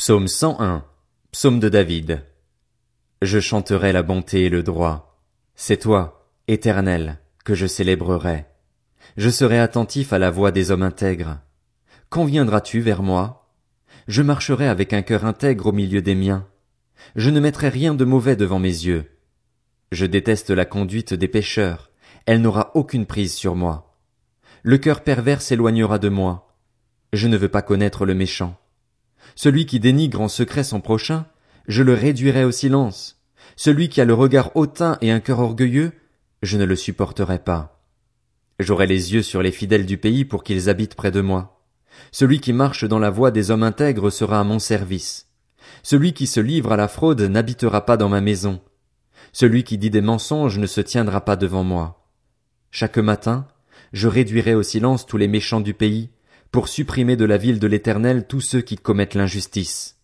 Psaume 101. Psaume de David. Je chanterai la bonté et le droit. C'est toi, éternel, que je célébrerai. Je serai attentif à la voix des hommes intègres. Quand viendras-tu vers moi? Je marcherai avec un cœur intègre au milieu des miens. Je ne mettrai rien de mauvais devant mes yeux. Je déteste la conduite des pécheurs. Elle n'aura aucune prise sur moi. Le cœur pervers s'éloignera de moi. Je ne veux pas connaître le méchant. Celui qui dénigre en secret son prochain, je le réduirai au silence. Celui qui a le regard hautain et un cœur orgueilleux, je ne le supporterai pas. J'aurai les yeux sur les fidèles du pays pour qu'ils habitent près de moi. Celui qui marche dans la voie des hommes intègres sera à mon service. Celui qui se livre à la fraude n'habitera pas dans ma maison. Celui qui dit des mensonges ne se tiendra pas devant moi. Chaque matin, je réduirai au silence tous les méchants du pays, pour supprimer de la ville de l'Éternel tous ceux qui commettent l'injustice.